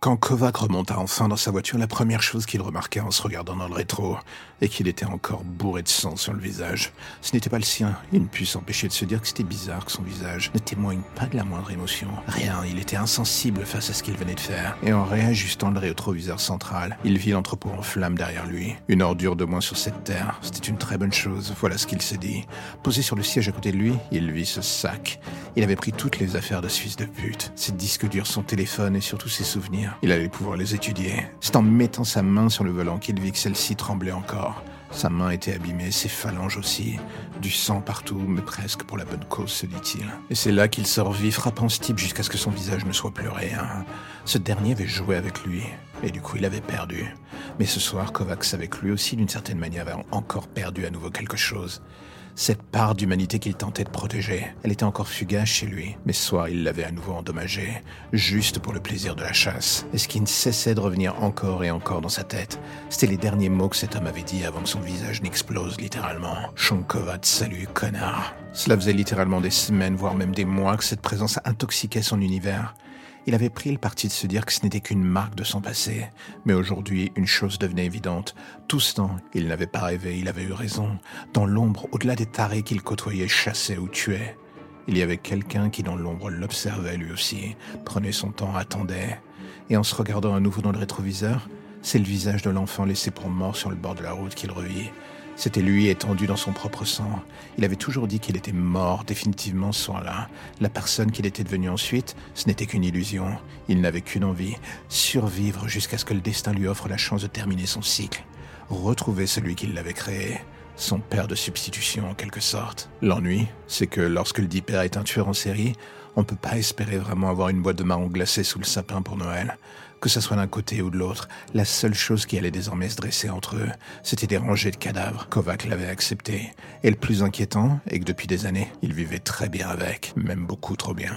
Quand Kovac remonta enfin dans sa voiture, la première chose qu'il remarqua en se regardant dans le rétro est qu'il était encore bourré de sang sur le visage. Ce n'était pas le sien. Il ne put s'empêcher de se dire que c'était bizarre que son visage ne témoigne pas de la moindre émotion. Rien, il était insensible face à ce qu'il venait de faire. Et en réajustant le rétroviseur central, il vit l'entrepôt en flammes derrière lui. Une ordure de moins sur cette terre, c'était une très bonne chose, voilà ce qu'il s'est dit. Posé sur le siège à côté de lui, il vit ce sac. Il avait pris toutes les affaires de Suisse de pute. Ses disques durs, son téléphone et surtout ses souvenirs. Il allait pouvoir les étudier. C'est en mettant sa main sur le volant qu'il vit que celle-ci tremblait encore. Sa main était abîmée, ses phalanges aussi. Du sang partout, mais presque pour la bonne cause, se dit-il. Et c'est là qu'il se revit frappant ce type jusqu'à ce que son visage ne soit plus rien. Ce dernier avait joué avec lui, et du coup il avait perdu. Mais ce soir, Kovacs avec lui aussi, d'une certaine manière, avait encore perdu à nouveau quelque chose. Cette part d'humanité qu'il tentait de protéger, elle était encore fugace chez lui, mais ce soir il l'avait à nouveau endommagée, juste pour le plaisir de la chasse. Et ce qui ne cessait de revenir encore et encore dans sa tête, c'était les derniers mots que cet homme avait dit avant que son visage n'explose littéralement. Shankovat, salut, connard. Cela faisait littéralement des semaines, voire même des mois que cette présence intoxiquait son univers. Il avait pris le parti de se dire que ce n'était qu'une marque de son passé. Mais aujourd'hui, une chose devenait évidente. Tout ce temps, il n'avait pas rêvé, il avait eu raison. Dans l'ombre, au-delà des tarés qu'il côtoyait, chassait ou tuait, il y avait quelqu'un qui dans l'ombre l'observait lui aussi, prenait son temps, attendait. Et en se regardant à nouveau dans le rétroviseur, c'est le visage de l'enfant laissé pour mort sur le bord de la route qu'il revit. C'était lui étendu dans son propre sang. Il avait toujours dit qu'il était mort définitivement ce soir-là. La personne qu'il était devenu ensuite, ce n'était qu'une illusion. Il n'avait qu'une envie, survivre jusqu'à ce que le destin lui offre la chance de terminer son cycle. Retrouver celui qui l'avait créé. Son père de substitution en quelque sorte. L'ennui, c'est que lorsque le dit père est un tueur en série, on ne peut pas espérer vraiment avoir une boîte de marron glacé sous le sapin pour Noël. Que ce soit d'un côté ou de l'autre, la seule chose qui allait désormais se dresser entre eux, c'était des rangées de cadavres. Kovac l'avait accepté. Et le plus inquiétant est que depuis des années, il vivait très bien avec, même beaucoup trop bien.